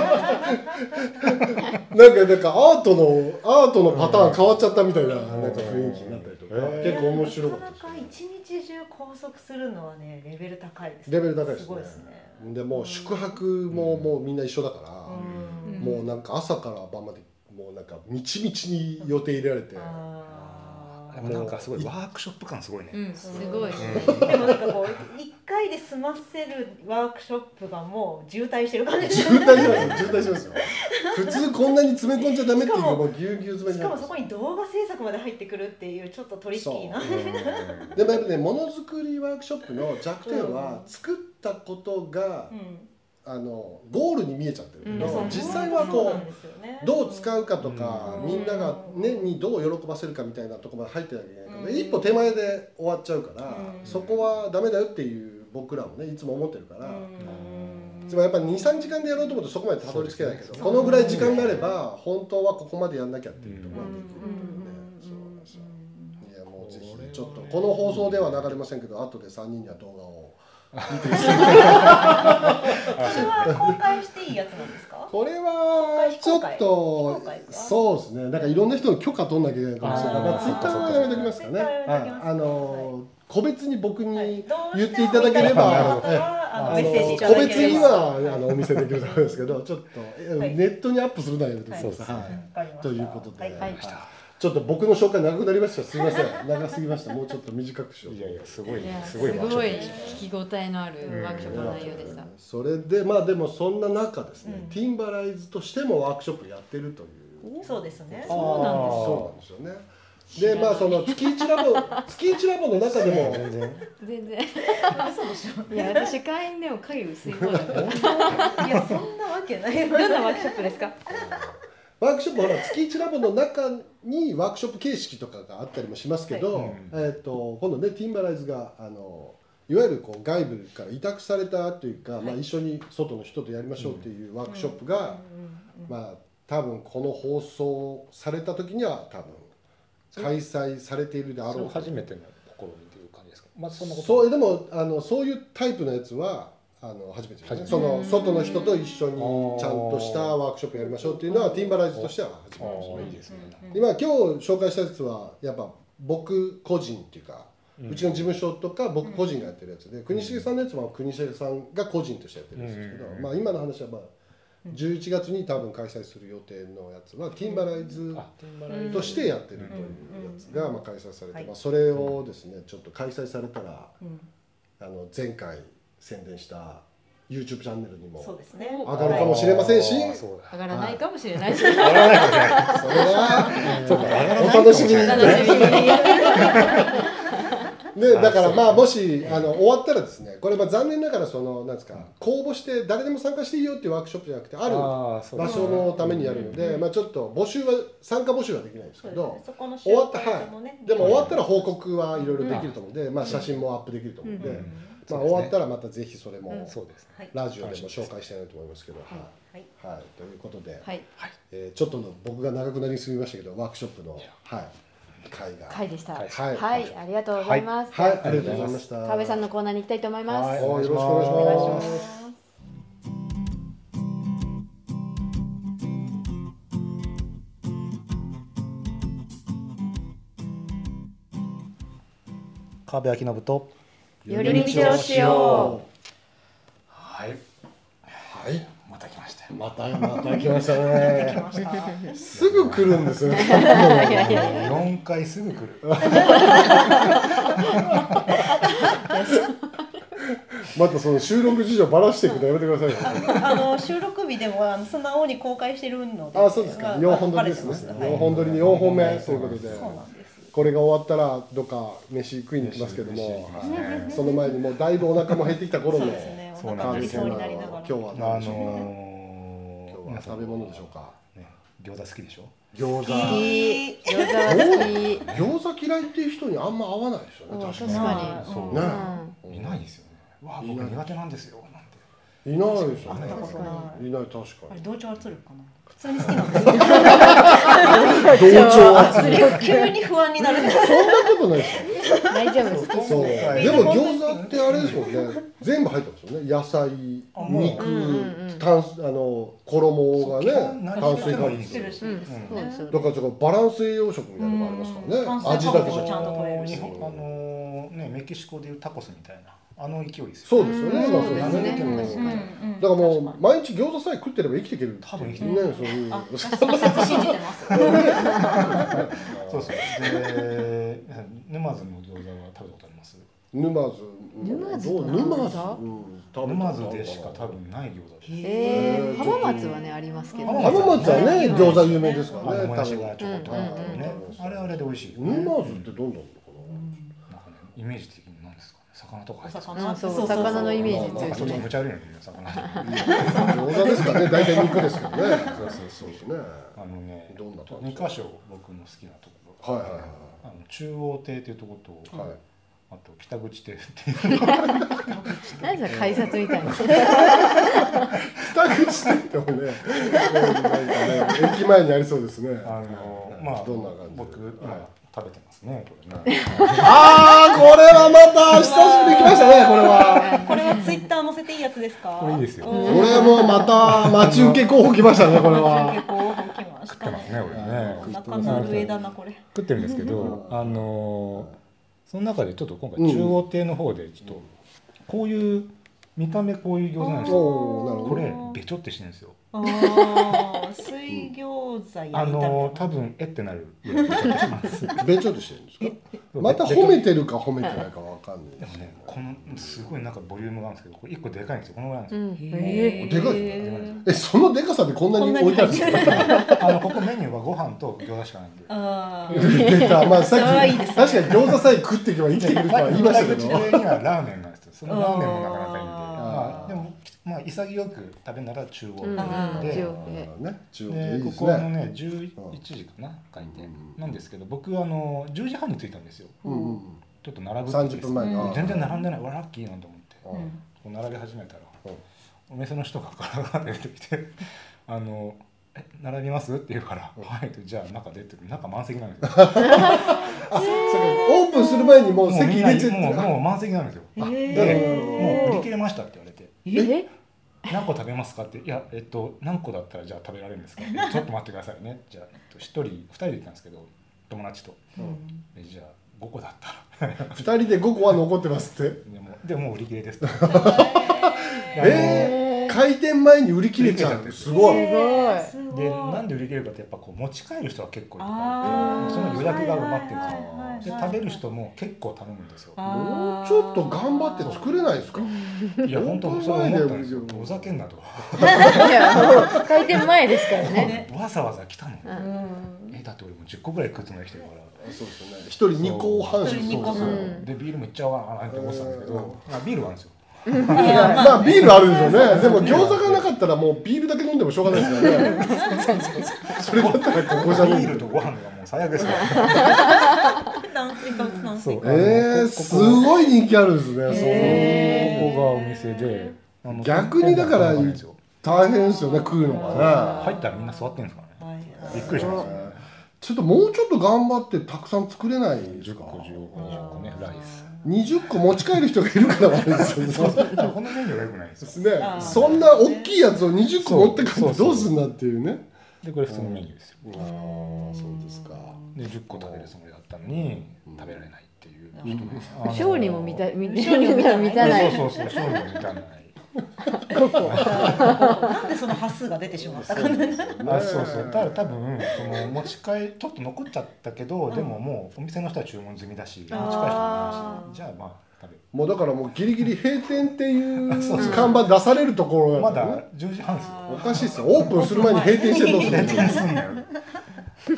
S2: なんかなんかアートのアートのパターン変わっちゃったみたいななんか雰囲気になったりとか、
S4: うん
S2: 結構面白か
S3: な
S2: ったです
S3: かなか一日中拘束するのはねレベル高いです
S2: レベル高いですね。
S3: すごいですね。
S2: でもう宿泊ももうみんな一緒だから、
S3: うん。
S2: もうなんか朝から晩までもうなんかみちみちに予定入れられて、
S3: あ
S4: でもなんかすごいワークショップ感すごいね、
S1: うんすごい、
S3: ーでもなんかこう一回で済ませるワークショップがもう渋滞してる感じ。
S2: 渋滞しますよ。渋滞しますよ普通こんなに詰め込んじゃダメっていう
S3: しかも
S2: ぎゅうぎゅう詰め
S3: しかもそこに動画制作まで入ってくるっていうちょっとトリッキーな。
S2: そう。でもやっぱねものづくりワークショップの弱点は、作ったことが、
S3: うん
S2: あのゴールに見えちゃってる。けど、
S1: うん
S2: 実際はこ
S3: そうね。
S2: どう使うかとか、
S3: うん。
S2: みんなが、ね、にどう喜ばせるかみたいなところまで入ってなきゃいけないから、
S3: うん。
S2: 一歩手前で終わっちゃうから、
S3: うん。
S2: そこはダメだよっていう僕らもねいつも思ってるから、
S3: うん。
S2: つまりやっぱ23時間でやろうと思うとそこまでたどり着けないけど、
S4: ね
S2: このぐらい時間があれば本当はここまでやんなきゃっていうところができるちょっとこの放送では流れませんけど後で3人には動画を
S3: そ れは公開していいやつなんですか？
S2: これはちょっと
S3: 非公開か
S2: そうですねなんかいろんな人の許可取んなきゃいけないかもしれないまあツイッターはやめときますかね
S3: はやめときます
S2: はいあの個別に僕に
S3: はい
S2: 言っていただければ、
S3: あの
S2: 個別にはあのお見せできると思うんですけどちょっと、え
S3: はい
S2: ネットにアップするのはやめてください、
S3: はい
S2: ということで、
S3: はい
S2: はいちょっと僕の紹介長くなりました。すみません。長すぎました。もうちょっと短くしよう。
S4: いやいやすごい
S1: す
S4: すごいワークショップ
S1: ごい聞き応えのあるワークショップの内容でした。
S2: それでまあでもそんな中ですね、
S3: うん。
S2: ティンバライズとしてもワークショップやってるという。
S3: そうですね。
S1: そうなんです
S2: そうなんですよね。でまあその月一ラボ 月一ラボの中でも。
S4: 全然。
S1: 全然。
S3: 嘘でしょ
S1: いや私会員でも影薄い方だから。
S3: いやそんなわけない。
S1: どんなワークショップですか？
S2: ワークショップほら月一ラボの中にワークショップ形式とかがあったりもしますけど、
S4: はい。
S2: えー、と今度ねティンバライズがあのいわゆるこう外部から委託されたというか、まあ、一緒に外の人とやりましょうっていうワークショップが、まあ多分この放送された時には多分開催されているであろうと。
S4: 初めての試みという感じですか？まあそんなこと。
S2: そうでもあのそういうタイプのやつはあの初めてね。その外の人と一緒にちゃんとしたワークショップやりましょうっていうのはティンバライズとしては初めてですね。今今日紹介したやつはやっぱ僕個人っていうか、うちの事務所とか僕個人がやってるやつで、国重さんのやつは国重さんが個人としてやってるんですけど、
S4: うん。
S2: まあ、今の話はまあ11月に多分開催する予定のやつはティンバライズ
S4: あティンバライズ。
S2: としてやってるというやつがまあ開催されて、
S3: はい。
S2: まあ、それをですねちょっと開催されたら
S3: うん。
S2: あの前回宣伝した YouTube チャンネルにも
S3: そうですね。
S2: 上がるかもしれませんし。
S4: ああそうだ。
S1: 上がらないかもしれない。し。
S2: それは
S4: そうか。上がらない
S2: お楽しみに
S1: お楽しみに。
S2: ね、だからまあもしあの終わったらですねこれまあ残念ながらそのなんですか公募して誰でも参加していいよっていうワークショップじゃなくてある場所のためにやるので、まあ、ちょっと募集は参加募集はできないんですけど
S3: ね。そこの
S2: 終わったはい。でも終わったら報告はいろいろできると思うんで、まあ、写真もアップできると思うんで、
S1: うん
S2: まあ、終わったらまたぜひそれも
S3: うん。
S4: そうです
S2: ラジオでも紹介したいなと思いますけど、はい。
S3: はい。
S2: はい、ということで、
S1: はい。
S2: えーちょっとの僕が長くなりすぎましたけどワークショップの、はい、会が。
S1: 会でした。
S4: はい。
S1: はい、ありがとうございます。
S2: はい、ありがとうございました。
S1: 川辺さんのコーナーに行きたいと思います。
S4: はい。
S2: およろしくお
S1: お願いし
S2: ま。
S1: す。
S4: 川辺明信と
S1: 寄り道をしよ
S4: はい。
S2: はい、
S4: また来ましたよ。
S2: またまた来ました。
S3: 来
S2: ね。すぐ来るんですね。
S1: いやいやいや。
S4: 4回すぐ来る。
S2: またその収録事情ばらしていくのやめてくださいよ。
S3: あの収録日でもあの素直に公開してるので。
S2: あ、そうですか。
S3: まあ
S2: 四本撮りです四本撮りに四本目ということで、
S3: そうなんです
S2: これが終わったらどっか飯食いに行きますけども、はいその前にもうだいぶお腹も減ってきた頃の
S3: そうですねお
S4: そうなんです
S3: 腹がりそうになりながら
S2: 今日は
S4: あ
S2: 何でしょうか？
S4: の
S2: 今日は食べ物でしょうか？
S4: ね餃子好きでしょ？
S2: 餃子。
S1: 好き。餃子は好き。
S2: 餃子嫌いっていう人にあんま合わないですよね。確か
S1: に。
S4: そう
S2: ね
S4: いないですよねわあ僕苦手なんですよなんて
S2: に。いないですよね
S3: 会ったことない
S2: いない確かに。
S3: 同調圧力かな？普通に好きなんですよ
S2: 同調圧力。
S3: 急に不安になる
S2: そんなことないですよ。
S1: 大丈夫です
S2: そう。
S4: はい
S2: でも餃子ってあれですもんね。全部入ってますよね。野菜肉炭あの衣がね炭水化物。だからそのバランス栄養食みたいなのがありますからね。
S3: うん
S2: 味だけじゃ
S3: ちゃん
S2: なく
S3: と取れるし。
S4: 日本あのねメキシコでいうタコスみたいなあの勢いですよ
S2: そうですよね。
S1: そうですね。
S2: だからもう毎日餃子さえ食ってれば生きていける
S4: 多分生きてる
S2: そういう
S3: あ、その説信じてます。
S4: そうそう。で沼津の餃子は食べたことあります？
S2: 沼津。
S1: 沼津と
S2: どう沼津
S4: 沼津でしか多分ない餃子です。
S1: 浜松はねありますけど
S4: 浜
S2: 浜松はね
S1: うん
S2: 餃子有名ですか
S4: あ
S2: らね
S4: もやしが
S2: 分
S4: ちょこっとあれあれで美味しい
S2: 沼津ってどんなのか
S4: な？ん。イメージ的魚とか入ってる。
S1: うんそう魚のイメージ
S4: なんかちょっと
S1: 強いですね
S4: 無茶悪いのに魚。
S2: な餃子ですからね。大体肉ですけどね。
S4: そうそうそう。
S2: ですね
S4: あのね
S2: どんな感じ？
S4: 二箇所僕の好きなところ。
S2: はいはいはい
S4: あの中央亭っていうところと、
S2: はい。
S4: あと北口亭っていう。
S1: 何それ改札みたいな。
S2: 北口って言ってもね駅前にありそうですね。
S4: あのまあ
S2: どんな感じ？
S4: 僕今
S2: はい。
S4: 食べてますねこれね。
S2: ああここれは
S3: ツイッター載せていいやつですか？
S4: これいいですよ。
S2: これもまた待ち受け候補来ましたねこれは
S3: 結構来ました。
S4: 食ってますねこれね。
S3: 中の上だなこれ。
S4: 食ってるんですけどあのその中でちょっと今
S2: うん。
S4: 回中央亭の方でちょっとこういう見た目こういう餃子なんですよ。これべちょってしてるんですよ
S3: 水餃子焼いた
S4: あの多分えってなるべちょっ
S2: としてるんですか？また褒めてるか褒めてないかわかんない
S4: でもねこのすごいなんかボリュームがあるんですけどこれ一個でかいんですよ。このぐらいなんですよ、
S1: うん。
S3: へー。
S2: でかいえそのでかさでこんなに置いてあるんですか？
S4: あのここメニューはご飯と餃子しかないんで。
S3: ああ、
S2: 出た。まあさっき確かに餃子さえ食っていけば生きていけるとは言いましたけど。
S4: 北口にはラーメンなんですよ。そのラーメンもなかなかいいんで。まあでもまあ潔く食べるなら中央
S1: うん。
S3: うん
S2: ね中央
S4: で。ここあの
S2: ね
S4: ね11時かな開店。
S2: うん。
S4: なんですけど僕あの10時半に着いたんですよ。
S2: うんうん
S4: ちょっと並ぶって
S2: 30分前に
S4: 全然並んでない。わラッキーなんて思って。
S2: あー
S3: うん。
S4: こう並び始めたら
S2: うん。
S4: お店の人がガラガラ出てきて「あのえ並びます?」って言うから「はい」じゃあ中出てくる。中満席なんですよ。
S2: あそオープンする前にもう席入れちゃって。
S4: もうもう満席なんですよ。
S3: へー。
S4: でもう売り切れましたって言われて。
S1: え？
S4: 何個食べますかって「いやえっと何個だったらじゃあ食べられるんですか?」って「ちょっと待ってくださいね」じゃあ、えっと、1人2人で行ったんですけど友達と。えじゃあ5個だったら。
S2: 二人で5個は残ってますって。
S4: でもでも売り切れです。っ て
S2: えー、開店前に売り切れちゃうすごい
S1: すごい。
S3: すごい。
S4: でなんで売り切れるかってやっぱこう持ち帰る人は結構いっぱいその予約が埋まってるんですよ
S3: はいはい
S4: で食べる人も結構頼むんですよ。
S2: もうちょっと頑張って作れないですか？
S4: いや本当そう思ったんですよ。おざけんなと
S1: いやもう開店前ですからね。
S3: ね
S4: わざわざ来たの。えだって俺もう10個ぐらい食うつもりで来てるから
S2: そうですよね。一人2個半しか
S3: 一人二個
S2: そうですよ
S1: う。ん
S4: でビールもいっちゃおうかなって思ってたんですけどあビールはあるんですよ
S2: まあビールあるんですよね。でも餃子がなかったらもうビールだけ飲んでもしょうがないですからね。それだったらここじゃ
S4: ビールとご飯がもう最悪ですから
S2: えー、すごい人気あるんですね、
S1: へー。
S4: ここがお店で
S2: 逆にだから大変ですよね食うのがね。
S4: 入ったらみんな座ってるんですからね。
S3: はい。はい
S4: びっくりしますよね。
S2: ちょっともうちょっと頑張ってたくさん作れないです
S4: 10
S2: か
S4: 個15個20個ねライス
S2: 20個持ち帰る人がいるから悪いですよね。
S4: そうそうだからこのメニューくないんですよ。
S2: ね。そんな大きいやつを20個持って帰ってどうすんだっていうね。
S4: でこれ普通のメニューですよ。
S2: ああそうですか。
S4: で10個食べるつもりだったのに食べられないっていう
S3: うん。
S4: 人
S1: も満た満
S3: 小にも満たない
S1: 満たない。
S4: そうそうそう小にも満たない
S3: なんでその端数が出てしまったかね
S4: あそう。そう。ただ多分その持ち帰ちょっと残っちゃったけど、でももうお店の人は注文済みだし持ち帰る人もないしじゃあまあ
S2: もうだからもうギリギリ閉店っていう看板出されるところ
S4: ま
S2: だからね
S4: だ10時半ですよ。
S2: おかしいですよ。オープンする前に閉店してどうするの？
S4: 閉店すんだよ。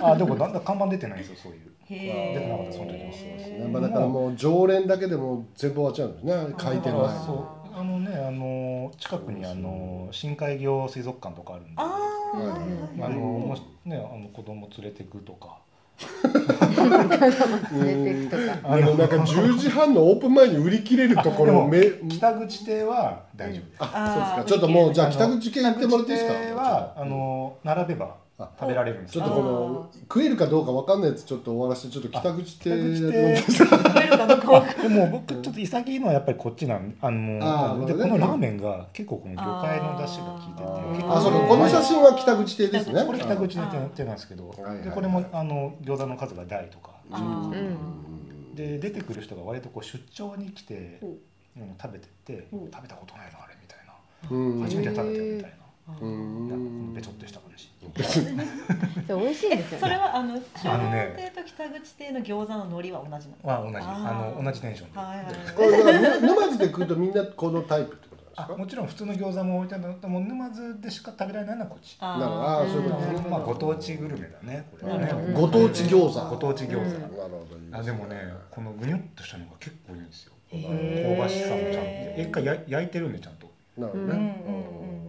S4: あでもだんだん看板出てないんですよそういう。
S3: へ
S4: 出てなかったその時は
S2: そうですねまあ、だからもう常連だけでも全部終わっちゃうんですね。開店前。に
S4: だからそうあのねあの近くにあの深海魚水族館とかあるんで。
S3: あ
S4: のもしねあの子供連れてくとか。
S1: 連れてくとか。
S2: あのなんか10時半のオープン前に売り切れるところ
S4: 北口亭は大丈夫です。
S2: あそうですか。ちょっともうじゃあ北口系行ってもらっていいですか？
S4: 北口亭はあの並べば
S2: あ
S4: 食べられるんです
S2: ちょっとこの食えるかどうかわかんない。やつちょっと終わらせてちょっと北口亭
S4: 北口
S2: で
S4: 亭
S3: 食えるかどう
S4: 僕ちょっと潔いのはやっぱりこっちなんあのでこのラーメンが結構この魚介の出汁が効いてて
S3: あ
S2: そうかこの写真は北口亭ですね。
S4: これ北口の手なんですけど
S2: はいはいはい。
S4: でこれもあの餃子の数が大とかで出てくる人が割とこう出張に来て食べてって食べたことないなあれみたいな。
S2: うん。
S4: 初めて食べたよみたいなべちょっとした感じ
S1: そう美味しいんですよ
S3: それ
S1: ね
S3: はあの中
S4: あのね。
S3: と北口亭の餃子の海苔は同じなの？
S4: は同じ。
S3: あ
S4: の同じテンションで。
S3: はいはい
S2: 沼津で食うとみんなこのタイプってことですか？
S4: あもちろん普通の餃子も置いてあるんだけども沼津でしか食べられないのはこっち。
S2: なるほどあーそういうこと
S4: まあご当地グルメだねこれ。はね
S1: うん
S2: ご当地餃子。
S4: ご当地餃子。
S3: うん。
S2: なるほど
S4: あでもねこのぐにゅっとしたのが結構いいんですよ。香ばしさもちゃんと。一回や焼いてるんでちゃんと。
S2: なるほど
S3: うんうん
S2: ね
S3: うん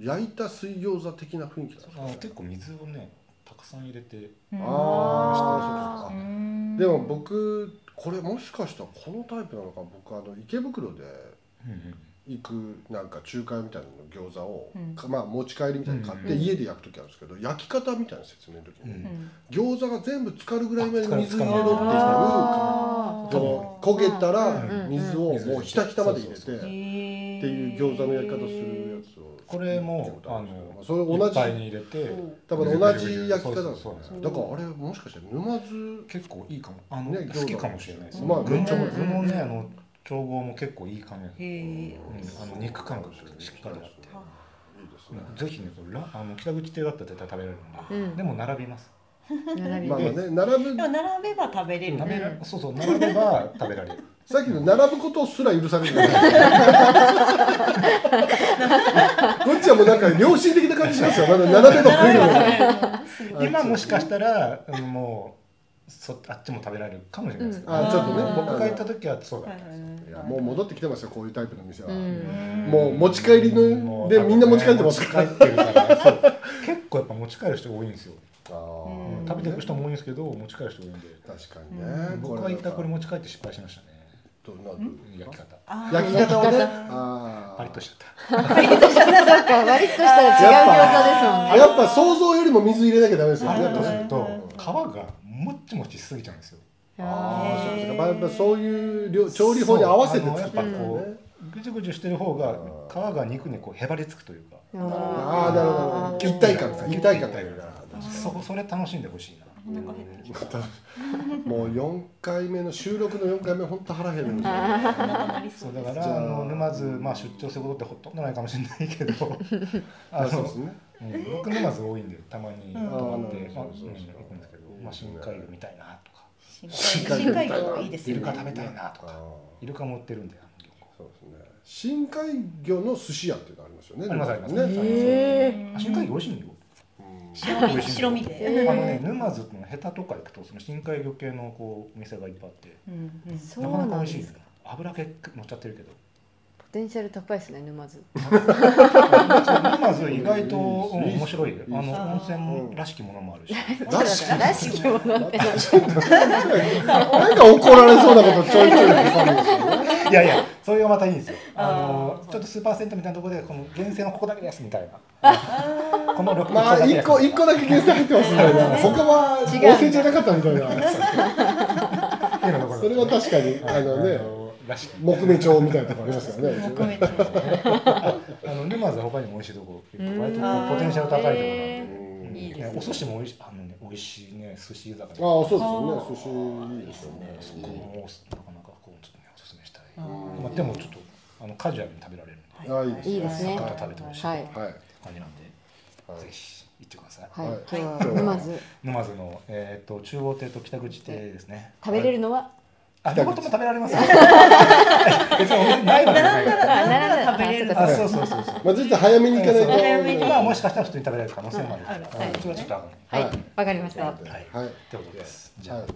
S2: 焼いた水餃子的な雰囲気なんですか
S4: あ結構水をねたくさん入れて
S3: うん。
S2: あー。
S3: うん
S2: でも僕これもしかしたらこのタイプなのか。僕あの池袋で行くなんか中華屋みたいなの餃子を、
S3: うん。
S2: かまあ持ち帰りみたいに買って
S3: うん。
S2: 家で焼く時あるんですけど焼き方みたいな説明の時に、
S4: うん。
S3: うん
S2: 餃子が全部浸かるぐらいまで水入れろっていう
S1: あ
S2: その焦げたら
S1: うん。
S2: 水をもうひたひたまで入れてっていう餃子の焼き方するやつを
S4: これもあの
S2: それ同じ
S4: に入れて
S2: 多分同じ焼き方なんですねだからあれもしかして沼津
S4: 結構いいかも。あの
S2: ね
S4: 好きかもしれないです
S2: まあめっちゃ
S4: ねあの調合も結構いい感じうんあの肉感がしっかりあって。
S2: いいですね
S4: ぜひねこれラあの北口亭だったら絶対食べられるんで。
S1: うん。
S4: でも並びます。
S1: 並び
S2: まあまあね並ぶ
S3: でも並べば食べれる。
S4: 並べらそうそう並べば食べられる。
S2: さっきの並ぶことすら許される こっちはもうなんか良心的な感じしますよ。まだ並べば食える
S4: 今もしかしたらあのもうそあっちも食べられるかもしれないです。けど、
S2: あちょっとね
S3: うん。
S4: 僕が行った時はそうだ
S3: はい
S4: った。んですよ
S3: はいは
S2: もう戻ってきてますよこういうタイプの店は、
S1: うん。
S2: もう持ち帰りのでみんな持ち帰ってますから。
S4: 持ち帰ってるから。結構やっぱ持ち帰る人多いんですよ、
S2: あ
S4: 食べていく人も多いんですけど持ち帰る人多いんで。
S2: 確かにね、
S4: 僕が行ったこれ持ち帰って失敗しましたね。
S2: どん？な
S4: 焼き方。
S2: 焼き方をね？
S3: 焼き方
S2: あー。
S4: パリッとしちゃった。
S1: そっか割としたら違う餃子ですもんね。
S2: あやっぱ想像よりも水入れなきゃダメですよね。
S4: パリッとする
S3: うん
S4: と皮がもっちもちしすぎちゃうんですよ。
S2: ああそうです
S3: へー
S2: か、まあ、やっぱそういう料調理法に合わせて作ってるんだ
S4: あのやっぱこ
S2: ね
S4: うぐちゅぐちゅしてる方が皮が肉にこうへばりつくというか。
S2: ああなるほど。一体感ですね。一体感がいるな
S4: そこそれ楽しんでほしいな。
S2: もう4回目の収録の4回目本当腹減るんですよ。
S4: だからあの沼津、まあ、出張することってほとんどないかもしれないけど。あの
S2: そうですね。
S4: うん僕沼津多いんでたまに泊まって、行くんですけど、まあ、深海魚見たいなとか。
S3: 深海深海魚いいです
S4: イルカ食べたいなと
S2: あ
S4: か
S2: ー
S4: イルカも売ってるんであの漁港。
S2: そうですね。深海魚の寿司屋っていうのありますよね
S4: ありますあります。
S2: ね。
S4: 深海魚美味しいんよ
S2: うん。
S3: 白身白身で。
S4: あのね沼津のヘタとか行くとその深海魚系のこうお店がいっぱいあって。
S3: うんうん。
S1: そう
S4: なかなか美味しい
S1: ですか。
S4: 油気乗っちゃってるけど
S1: ポテンシャル高いですね沼津。
S4: 沼津意外と、うん面白い。あの温泉らしきものもあるし。
S2: らしき
S1: ものって
S2: なんか。怒られそうなことちょいちょい。
S4: いやいやそれがまたいいんですよ。あ
S3: あ
S4: の
S3: ー
S4: ちょっとスーパー銭湯みたいなところでこの源泉はここだけですみたいな。
S3: あ
S4: この6
S2: まあ一個一個だけ原産入ってますみたいな。他は温泉じゃなかったみたいな。それは確かにあのね木目調みたいなとこありますよね。
S3: 木目調。
S4: あの沼津は他にも美味しいとこ結構割とポテンシャル高いところなんで。
S2: うん
S1: いいですね
S4: ねお寿司も美味しいあのね美味しいね寿司居酒屋
S2: ああそうですよね。寿司いいですよね。
S4: そこもなかなかこうちょっとねおすすめしたい。まあでもちょっとあのカジュアルに食べられるんで。
S2: い。いです
S1: いい。ですね
S4: 魚食べてほしい
S1: はい
S2: はい
S4: 感じなんで。
S2: はい。
S4: ぜひ行ってください。
S1: はい、
S2: はい。
S1: 今日は沼津。
S4: 沼津のえっと中央亭と北口亭ですね。
S1: 食べれるのは
S4: あ両方とも食べられますよ。別にお店ないわけじゃない。から
S1: あなるほど
S3: 食べれる
S1: あ
S4: あそうそうそうそう。
S2: まあちょっと早めに行かない。と
S3: 早めに。
S4: まあもしかしたら普通に食べられる可能性もある。はい。ちょっとあかん
S1: はい。
S2: はい
S1: わかりました。
S2: はい。
S4: はい。ってことですじゃあ
S2: はい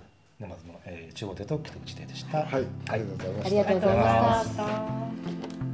S4: 沼津のえー中央亭と北口亭でした。
S2: はい。ありがとうござい。ました
S1: ありがとうございました。
S3: ありがとうございました